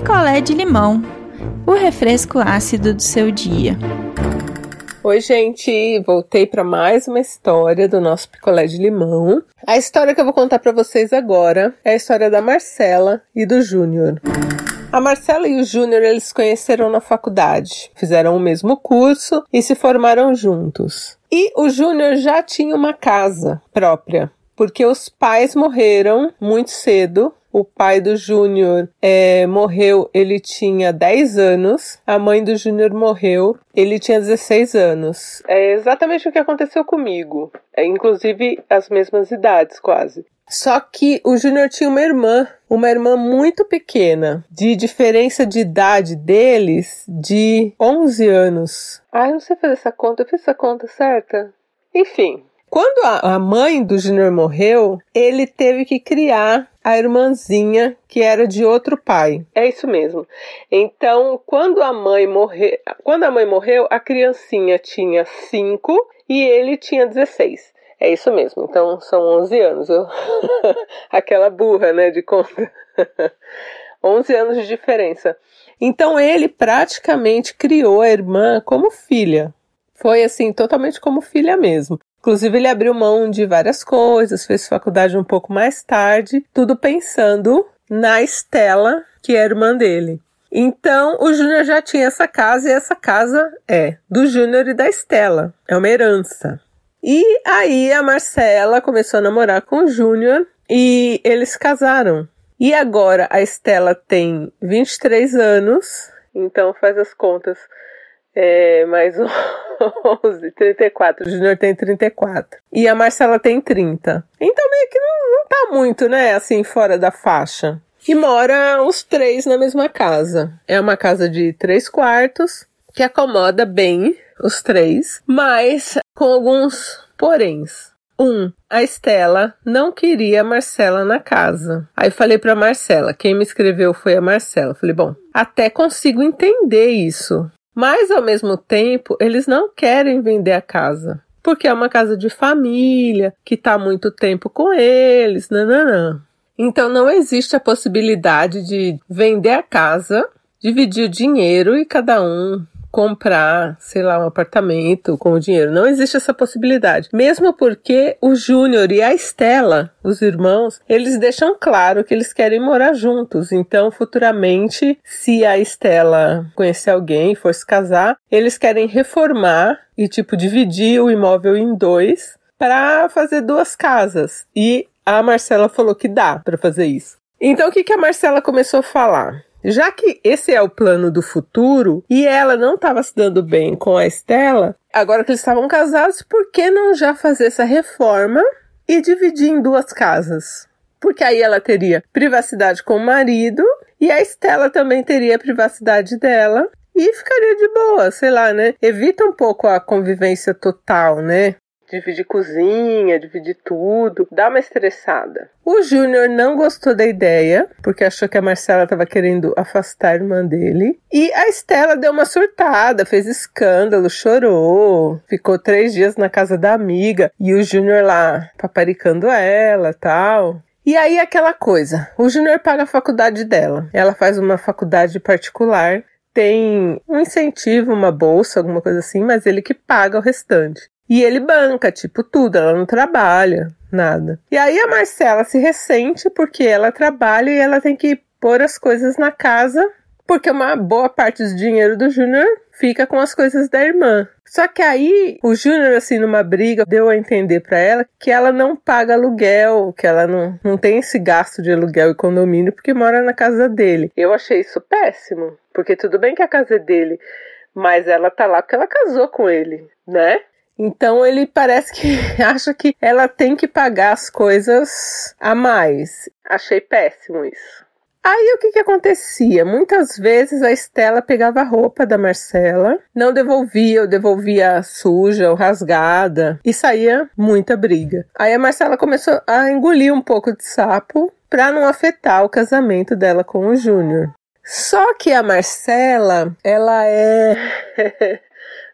picolé de limão, o refresco ácido do seu dia. Oi, gente, voltei para mais uma história do nosso picolé de limão. A história que eu vou contar para vocês agora é a história da Marcela e do Júnior. A Marcela e o Júnior eles conheceram na faculdade, fizeram o mesmo curso e se formaram juntos. E o Júnior já tinha uma casa própria, porque os pais morreram muito cedo o pai do Júnior é, morreu, ele tinha 10 anos. A mãe do Júnior morreu, ele tinha 16 anos. É exatamente o que aconteceu comigo. É, inclusive as mesmas idades, quase. Só que o Júnior tinha uma irmã, uma irmã muito pequena, de diferença de idade deles de 11 anos. Ah, eu não sei fazer essa conta, eu fiz essa conta certa? Enfim, quando a, mãe do Júnior morreu, ele teve que criar a irmãzinha que era de outro pai. É isso mesmo. Então, quando a mãe morreu, quando a mãe morreu, a criancinha tinha 5 e ele tinha 16. É isso mesmo. Então, são 11 anos. Eu... Aquela burra, né, de conta. 11 anos de diferença. Então, ele praticamente criou a irmã como filha. Foi assim, totalmente como filha mesmo. Inclusive, ele abriu mão de várias coisas, fez faculdade um pouco mais tarde, tudo pensando na Estela, que é irmã dele. Então, o Júnior já tinha essa casa e essa casa é do Júnior e da Estela. É uma herança. E aí a Marcela começou a namorar com o Júnior e eles casaram. E agora a Estela tem 23 anos, então faz as contas. É, mais 11, 34. O Júnior tem 34. E a Marcela tem 30. Então meio que não, não tá muito, né, assim, fora da faixa. E mora os três na mesma casa. É uma casa de três quartos, que acomoda bem os três, mas com alguns poréns. Um, a Estela não queria a Marcela na casa. Aí falei para Marcela, quem me escreveu foi a Marcela. Falei, bom, até consigo entender isso. Mas ao mesmo tempo, eles não querem vender a casa, porque é uma casa de família, que está muito tempo com eles, nananã. Então não existe a possibilidade de vender a casa, dividir o dinheiro e cada um comprar, sei lá, um apartamento com o dinheiro. Não existe essa possibilidade. Mesmo porque o Júnior e a Estela, os irmãos, eles deixam claro que eles querem morar juntos. Então, futuramente, se a Estela conhecer alguém, for se casar, eles querem reformar e, tipo, dividir o imóvel em dois para fazer duas casas. E a Marcela falou que dá para fazer isso. Então, o que, que a Marcela começou a falar? Já que esse é o plano do futuro e ela não estava se dando bem com a Estela, agora que eles estavam casados, por que não já fazer essa reforma e dividir em duas casas? Porque aí ela teria privacidade com o marido e a Estela também teria a privacidade dela e ficaria de boa, sei lá, né? Evita um pouco a convivência total, né? Dividir cozinha, dividir tudo, dá uma estressada. O Júnior não gostou da ideia, porque achou que a Marcela estava querendo afastar a irmã dele. E a Estela deu uma surtada, fez escândalo, chorou, ficou três dias na casa da amiga e o Júnior lá paparicando ela tal. E aí aquela coisa, o Júnior paga a faculdade dela. Ela faz uma faculdade particular, tem um incentivo, uma bolsa, alguma coisa assim, mas ele que paga o restante. E ele banca, tipo, tudo, ela não trabalha, nada. E aí a Marcela se ressente porque ela trabalha e ela tem que pôr as coisas na casa, porque uma boa parte do dinheiro do Júnior fica com as coisas da irmã. Só que aí o Júnior, assim, numa briga, deu a entender para ela que ela não paga aluguel, que ela não, não tem esse gasto de aluguel e condomínio porque mora na casa dele. Eu achei isso péssimo, porque tudo bem que a casa é dele, mas ela tá lá porque ela casou com ele, né? Então ele parece que acha que ela tem que pagar as coisas a mais. Achei péssimo isso. Aí o que, que acontecia? Muitas vezes a Estela pegava a roupa da Marcela, não devolvia, ou devolvia suja ou rasgada, e saía muita briga. Aí a Marcela começou a engolir um pouco de sapo para não afetar o casamento dela com o Júnior. Só que a Marcela, ela é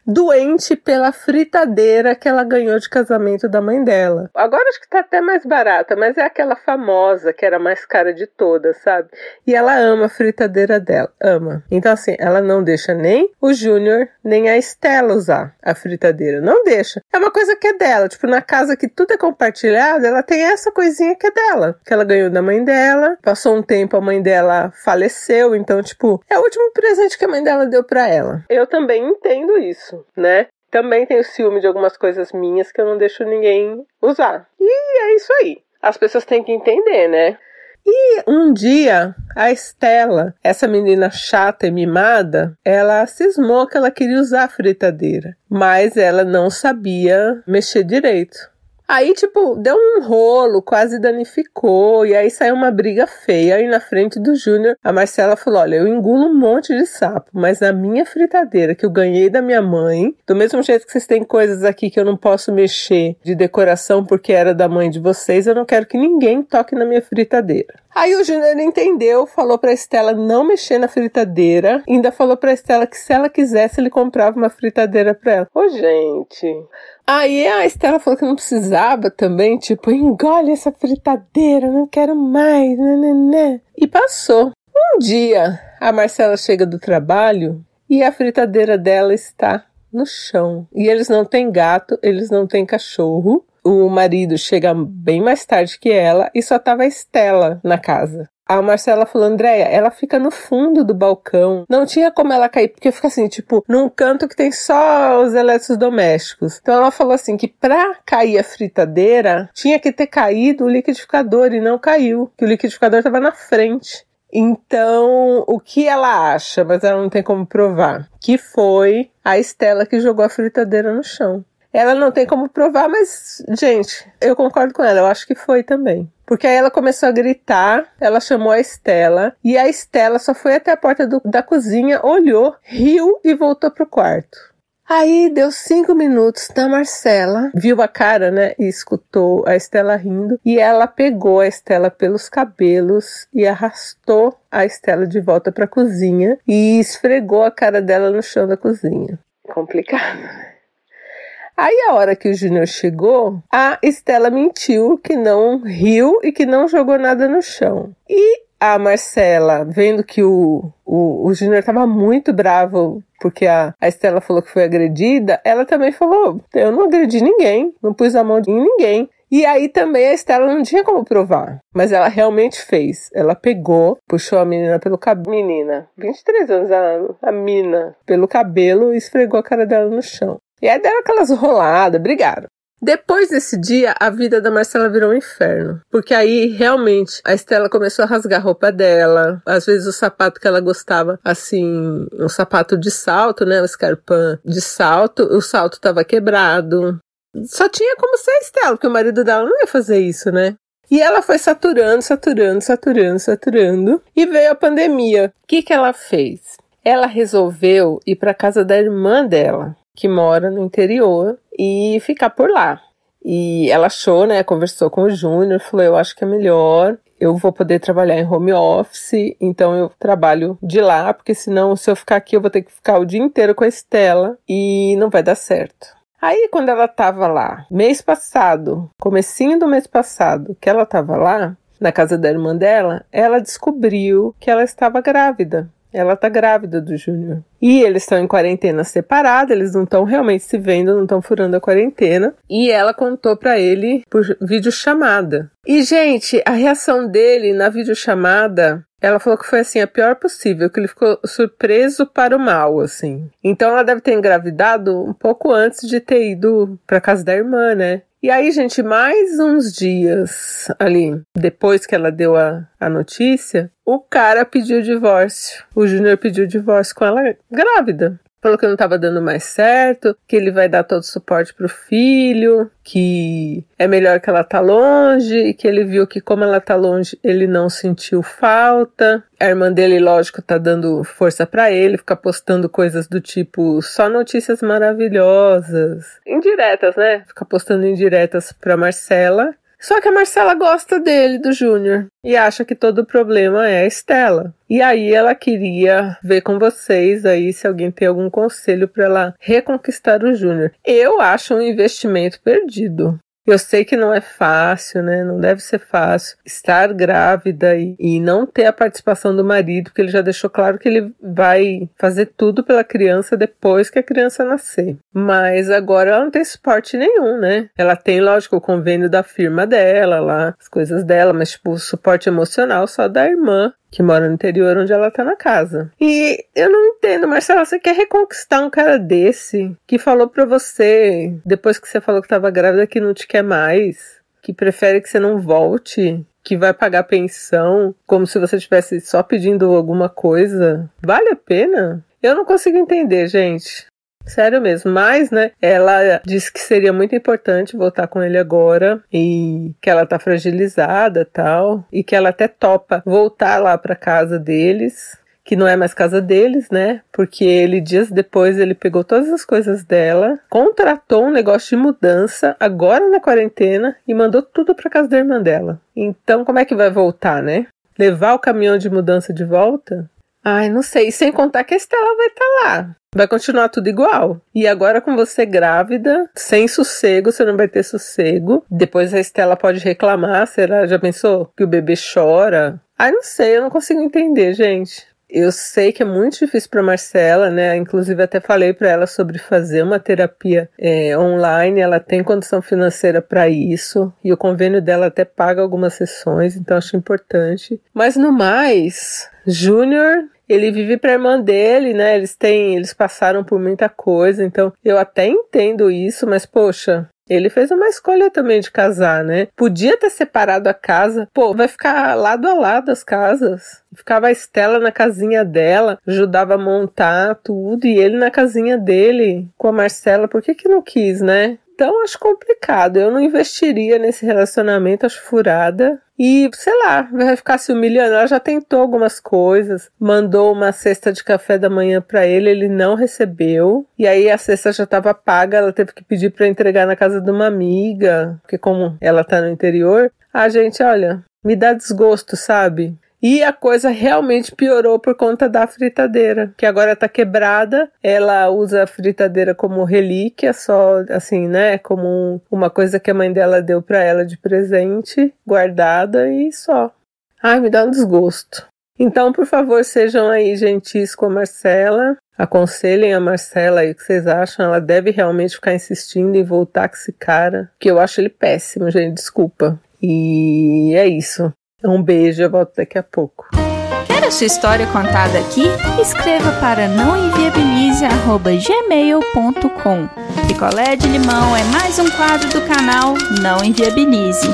doente pela fritadeira que ela ganhou de casamento da mãe dela. Agora acho que tá até mais barata, mas é aquela famosa que era mais cara de todas, sabe? E ela ama a fritadeira dela, ama. Então assim, ela não deixa nem o Júnior nem a Estela usar a fritadeira, não deixa. É uma coisa que é dela, tipo na casa que tudo é compartilhado, ela tem essa coisinha que é dela, que ela ganhou da mãe dela. Passou um tempo a mãe dela faleceu, então tipo, é o último presente que a mãe dela deu para ela. Eu também entendo isso, né? Também tenho ciúme de algumas coisas minhas que eu não deixo ninguém usar. E é isso aí. As pessoas têm que entender, né? E um dia, a Estela, essa menina chata e mimada, ela cismou que ela queria usar a fritadeira, mas ela não sabia mexer direito. Aí, tipo, deu um rolo, quase danificou, e aí saiu uma briga feia. Aí na frente do Júnior, a Marcela falou: Olha, eu engulo um monte de sapo, mas a minha fritadeira que eu ganhei da minha mãe, do mesmo jeito que vocês têm coisas aqui que eu não posso mexer de decoração porque era da mãe de vocês, eu não quero que ninguém toque na minha fritadeira. Aí o Júnior entendeu, falou pra Estela não mexer na fritadeira, ainda falou pra Estela que se ela quisesse ele comprava uma fritadeira pra ela. Ô, gente. Aí a Estela falou que não precisava também, tipo, engole essa fritadeira, não quero mais, né. E passou. Um dia, a Marcela chega do trabalho e a fritadeira dela está no chão. E eles não têm gato, eles não têm cachorro. O marido chega bem mais tarde que ela e só tava a Estela na casa. A Marcela falou, Andréia, ela fica no fundo do balcão. Não tinha como ela cair, porque fica assim, tipo, num canto que tem só os eletrodomésticos. Então ela falou assim que pra cair a fritadeira, tinha que ter caído o liquidificador e não caiu, que o liquidificador estava na frente. Então, o que ela acha, mas ela não tem como provar, que foi a Estela que jogou a fritadeira no chão. Ela não tem como provar, mas, gente, eu concordo com ela, eu acho que foi também. Porque aí ela começou a gritar, ela chamou a Estela, e a Estela só foi até a porta do, da cozinha, olhou, riu e voltou pro quarto. Aí deu cinco minutos da Marcela, viu a cara, né, e escutou a Estela rindo, e ela pegou a Estela pelos cabelos e arrastou a Estela de volta para a cozinha e esfregou a cara dela no chão da cozinha. Complicado. Né? Aí a hora que o Júnior chegou, a Estela mentiu que não riu e que não jogou nada no chão. E a Marcela, vendo que o, o, o Júnior estava muito bravo porque a, a Estela falou que foi agredida, ela também falou: Eu não agredi ninguém, não pus a mão em ninguém. E aí também a Estela não tinha como provar, mas ela realmente fez. Ela pegou, puxou a menina pelo cabelo. Menina, 23 anos, a, a mina, pelo cabelo e esfregou a cara dela no chão. E aí deram aquelas roladas, brigaram. Depois desse dia, a vida da Marcela virou um inferno. Porque aí, realmente, a Estela começou a rasgar a roupa dela. Às vezes, o sapato que ela gostava, assim, um sapato de salto, né? Um escarpão de salto. O salto estava quebrado. Só tinha como ser a Estela, porque o marido dela não ia fazer isso, né? E ela foi saturando, saturando, saturando, saturando. E veio a pandemia. O que, que ela fez? Ela resolveu ir para casa da irmã dela que mora no interior e ficar por lá. E ela achou, né? Conversou com o Júnior, falou: Eu acho que é melhor. Eu vou poder trabalhar em home office, então eu trabalho de lá, porque senão, se eu ficar aqui, eu vou ter que ficar o dia inteiro com a Estela e não vai dar certo. Aí, quando ela tava lá, mês passado, comecinho do mês passado, que ela tava lá, na casa da irmã dela, ela descobriu que ela estava grávida. Ela tá grávida do Júnior. E eles estão em quarentena separada, eles não estão realmente se vendo, não estão furando a quarentena. E ela contou para ele por videochamada. E, gente, a reação dele na videochamada ela falou que foi assim a pior possível, que ele ficou surpreso para o mal, assim. Então ela deve ter engravidado um pouco antes de ter ido para casa da irmã, né? E aí, gente, mais uns dias ali, depois que ela deu a, a notícia, o cara pediu divórcio. O Júnior pediu divórcio com ela grávida falou que não estava dando mais certo, que ele vai dar todo o suporte pro filho, que é melhor que ela tá longe, e que ele viu que como ela tá longe, ele não sentiu falta. A irmã dele, lógico, tá dando força para ele, fica postando coisas do tipo só notícias maravilhosas, indiretas, né? Fica postando indiretas para Marcela Só que a Marcela gosta dele, do Júnior, e acha que todo o problema é a Estela. E aí ela queria ver com vocês aí se alguém tem algum conselho para ela reconquistar o Júnior. Eu acho um investimento perdido. Eu sei que não é fácil, né? Não deve ser fácil estar grávida e, e, não ter a participação do marido, porque ele já deixou claro que ele vai fazer tudo pela criança depois que a criança nascer. Mas agora ela não tem suporte nenhum, né? Ela tem, lógico, o convênio da firma dela lá, as coisas dela, mas tipo, o suporte emocional só da irmã que mora no interior onde ela tá na casa. E eu não entendo, Marcela, você quer reconquistar um cara desse que falou pra você, depois que você falou que tava grávida, que não te quer mais, que prefere que você não volte, que vai pagar pensão, como se você estivesse só pedindo alguma coisa. Vale a pena? Eu não consigo entender, gente. Sério mesmo, mas, né, ela disse que seria muito importante voltar com ele agora e que ela tá fragilizada tal, e que ela até topa voltar lá pra casa deles, que não é mais casa deles, né? Porque ele dias depois ele pegou todas as coisas dela, contratou um negócio de mudança agora na quarentena e mandou tudo para casa da irmã dela. Então, como é que vai voltar, né? Levar o caminhão de mudança de volta? Ai, não sei. Sem contar que a Estela vai estar tá lá. Vai continuar tudo igual. E agora com você grávida, sem sossego, você não vai ter sossego. Depois a Estela pode reclamar, será? Já pensou? Que o bebê chora? Ai, não sei, eu não consigo entender, gente. Eu sei que é muito difícil para Marcela, né? Inclusive até falei para ela sobre fazer uma terapia é, online. Ela tem condição financeira para isso e o convênio dela até paga algumas sessões, então acho importante. Mas no mais, Júnior ele vive pra irmã dele, né? Eles têm, eles passaram por muita coisa, então eu até entendo isso, mas poxa, ele fez uma escolha também de casar, né? Podia ter separado a casa. Pô, vai ficar lado a lado as casas. Ficava a Estela na casinha dela, ajudava a montar tudo, e ele na casinha dele com a Marcela. Por que que não quis, né? Então acho complicado. Eu não investiria nesse relacionamento, acho furada. E, sei lá, vai ficar se humilhando. Ela já tentou algumas coisas, mandou uma cesta de café da manhã para ele, ele não recebeu. E aí a cesta já estava paga, ela teve que pedir para entregar na casa de uma amiga, porque como ela tá no interior, a gente, olha, me dá desgosto, sabe? E a coisa realmente piorou por conta da fritadeira, que agora está quebrada. Ela usa a fritadeira como relíquia, só assim, né? Como um, uma coisa que a mãe dela deu para ela de presente, guardada e só. Ai, me dá um desgosto. Então, por favor, sejam aí gentis com a Marcela. Aconselhem a Marcela aí o que vocês acham. Ela deve realmente ficar insistindo em voltar com esse cara, que eu acho ele péssimo, gente. Desculpa. E é isso. Um beijo, eu volto daqui a pouco. Quer a sua história contada aqui? Escreva para nãoenviabilize.gmail.com Picolé de limão é mais um quadro do canal Não Enviabilize.